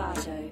맞 아.